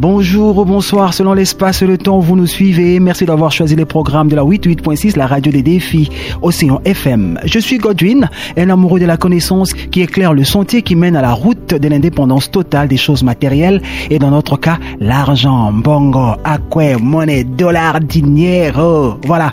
Bonjour ou bonsoir selon l'espace et le temps vous nous suivez. Merci d'avoir choisi les programmes de la 88.6, la radio des défis, Océan FM. Je suis Godwin, un amoureux de la connaissance qui éclaire le sentier qui mène à la route de l'indépendance totale des choses matérielles et dans notre cas, l'argent, bongo, aqua, monnaie, dollar, dinero. Voilà.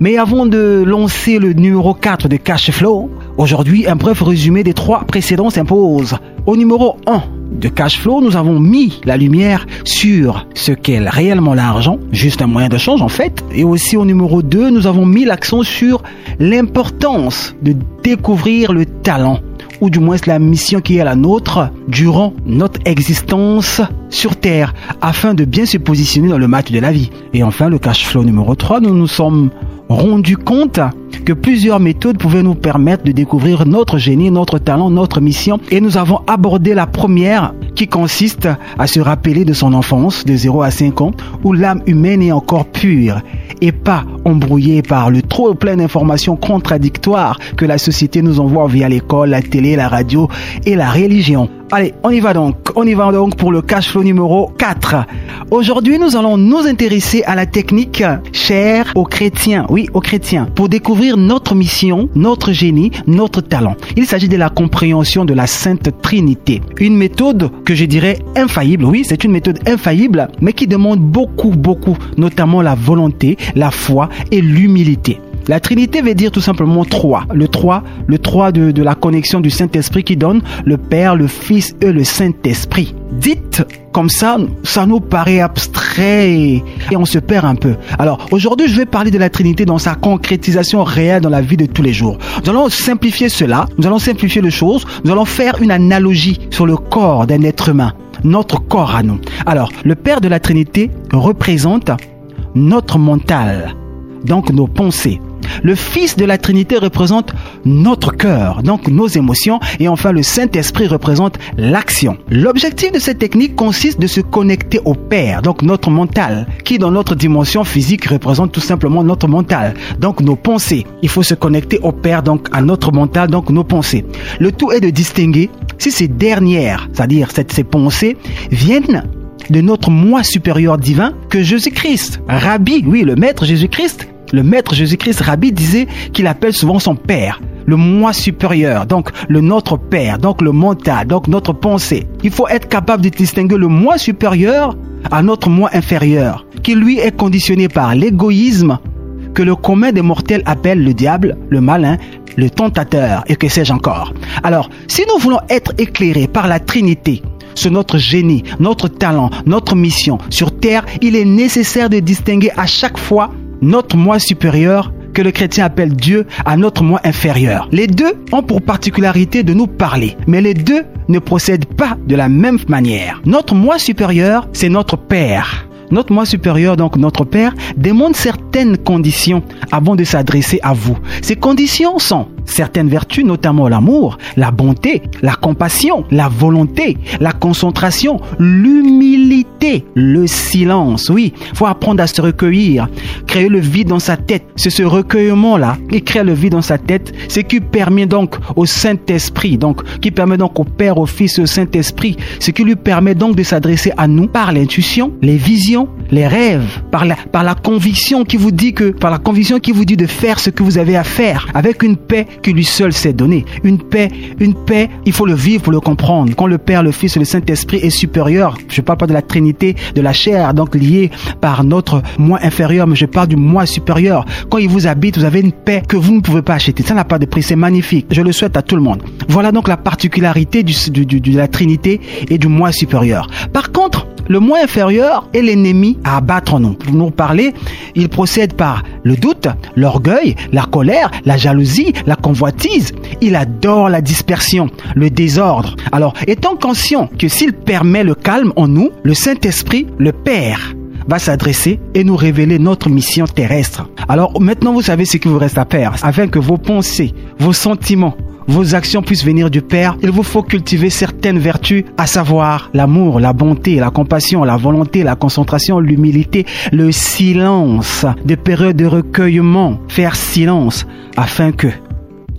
Mais avant de lancer le numéro 4 de Cash Flow, aujourd'hui, un bref résumé des trois précédents s'impose. Au numéro 1, de cash flow, nous avons mis la lumière sur ce qu'est réellement l'argent, juste un moyen de change en fait. Et aussi au numéro 2, nous avons mis l'accent sur l'importance de découvrir le talent ou du moins la mission qui est la nôtre durant notre existence sur Terre, afin de bien se positionner dans le match de la vie. Et enfin, le cash flow numéro 3, nous nous sommes rendu compte que plusieurs méthodes pouvaient nous permettre de découvrir notre génie, notre talent, notre mission. Et nous avons abordé la première qui consiste à se rappeler de son enfance de 0 à 5 ans où l'âme humaine est encore pure et pas embrouillée par le trop plein d'informations contradictoires que la société nous envoie via l'école, la télé, la radio et la religion. Allez, on y va donc. On y va donc pour le cash flow numéro 4. Aujourd'hui, nous allons nous intéresser à la technique chère aux chrétiens. Oui, aux chrétiens. Pour découvrir notre mission, notre génie, notre talent. Il s'agit de la compréhension de la Sainte Trinité. Une méthode que je dirais infaillible. Oui, c'est une méthode infaillible, mais qui demande beaucoup, beaucoup, notamment la volonté, la foi et l'humilité. La Trinité veut dire tout simplement trois. Le trois, le trois de, la connexion du Saint-Esprit qui donne le Père, le Fils et le Saint-Esprit. Dites comme ça, ça nous paraît abstrait et on se perd un peu. Alors aujourd'hui, je vais parler de la Trinité dans sa concrétisation réelle dans la vie de tous les jours. Nous allons simplifier cela, nous allons simplifier les choses, nous allons faire une analogie sur le corps d'un être humain, notre corps à nous. Alors, le Père de la Trinité représente notre mental, donc nos pensées. Le Fils de la Trinité représente notre cœur, donc nos émotions, et enfin le Saint-Esprit représente l'action. L'objectif de cette technique consiste de se connecter au Père, donc notre mental, qui dans notre dimension physique représente tout simplement notre mental, donc nos pensées. Il faut se connecter au Père, donc à notre mental, donc nos pensées. Le tout est de distinguer si ces dernières, c'est-à-dire ces pensées, viennent de notre moi supérieur divin que Jésus-Christ, Rabbi, oui, le Maître Jésus-Christ, le maître Jésus-Christ Rabbi disait qu'il appelle souvent son Père, le moi supérieur, donc le notre Père, donc le mental, donc notre pensée. Il faut être capable de distinguer le moi supérieur à notre moi inférieur, qui lui est conditionné par l'égoïsme que le commun des mortels appelle le diable, le malin, le tentateur et que sais-je encore. Alors, si nous voulons être éclairés par la Trinité, sur notre génie, notre talent, notre mission sur terre, il est nécessaire de distinguer à chaque fois notre moi supérieur que le chrétien appelle Dieu à notre moi inférieur. Les deux ont pour particularité de nous parler, mais les deux ne procèdent pas de la même manière. Notre moi supérieur, c'est notre Père. Notre moi supérieur, donc notre Père, demande certaines conditions avant de s'adresser à vous. Ces conditions sont certaines vertus, notamment l'amour, la bonté, la compassion, la volonté, la concentration, l'humilité, le silence. Oui, faut apprendre à se recueillir, créer le vide dans sa tête. C'est ce recueillement-là qui crée le vide dans sa tête, ce qui permet donc au Saint-Esprit, donc qui permet donc au Père, au Fils, au Saint-Esprit, ce qui lui permet donc de s'adresser à nous par l'intuition, les visions, les rêves, par la, par la conviction qui vous dit que, par la conviction qui vous dit de faire ce que vous avez à faire, avec une paix que lui seul s'est donné. Une paix, une paix, il faut le vivre pour le comprendre. Quand le Père, le Fils et le Saint-Esprit est supérieur, je parle pas de la Trinité, de la chair, donc liée par notre moi inférieur, mais je parle du moi supérieur. Quand il vous habite, vous avez une paix que vous ne pouvez pas acheter. Ça n'a pas de prix, c'est magnifique. Je le souhaite à tout le monde. Voilà donc la particularité de la Trinité et du moi supérieur. Par contre, le moi inférieur est l'ennemi à abattre en nous. Pour nous parler, il procède par le doute, l'orgueil, la colère, la jalousie, la convoitise. Il adore la dispersion, le désordre. Alors, étant conscient que s'il permet le calme en nous, le Saint-Esprit, le Père, va s'adresser et nous révéler notre mission terrestre. Alors maintenant, vous savez ce qu'il vous reste à faire afin que vos pensées, vos sentiments, vos actions puissent venir du Père, il vous faut cultiver certaines vertus, à savoir l'amour, la bonté, la compassion, la volonté, la concentration, l'humilité, le silence, des périodes de recueillement, faire silence, afin que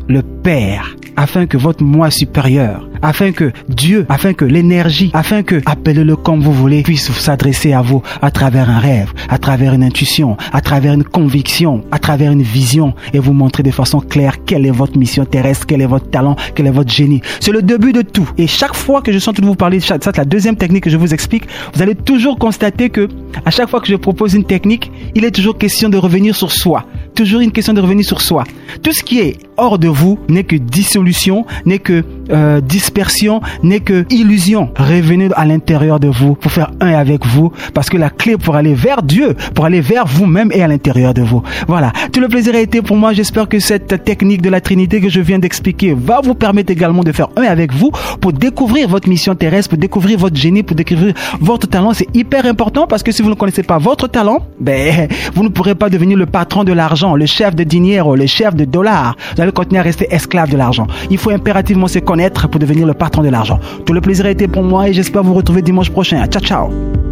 le Père afin que votre moi supérieur, afin que Dieu, afin que l'énergie, afin que, appelez-le comme vous voulez, puisse s'adresser à vous à travers un rêve, à travers une intuition, à travers une conviction, à travers une vision et vous montrer de façon claire quelle est votre mission terrestre, quel est votre talent, quel est votre génie. C'est le début de tout. Et chaque fois que je sens de vous parler de ça, c'est la deuxième technique que je vous explique, vous allez toujours constater que à chaque fois que je propose une technique, il est toujours question de revenir sur soi. Toujours une question de revenir sur soi. Tout ce qui est hors de vous n'est que dissolution, n'est que euh, dispersion, n'est que illusion. Revenez à l'intérieur de vous pour faire un avec vous, parce que la clé pour aller vers Dieu, pour aller vers vous-même est à l'intérieur de vous. Voilà. Tout le plaisir a été pour moi. J'espère que cette technique de la Trinité que je viens d'expliquer va vous permettre également de faire un avec vous pour découvrir votre mission terrestre, pour découvrir votre génie, pour découvrir votre talent. C'est hyper important parce que si vous ne connaissez pas votre talent, ben, vous ne pourrez pas devenir le patron de l'argent, le chef de dinero, le chef de dollars. Vous allez continuer à rester esclave de l'argent. Il faut impérativement se connaître pour devenir le patron de l'argent. Tout le plaisir a été pour moi et j'espère vous retrouver dimanche prochain. Ciao, ciao.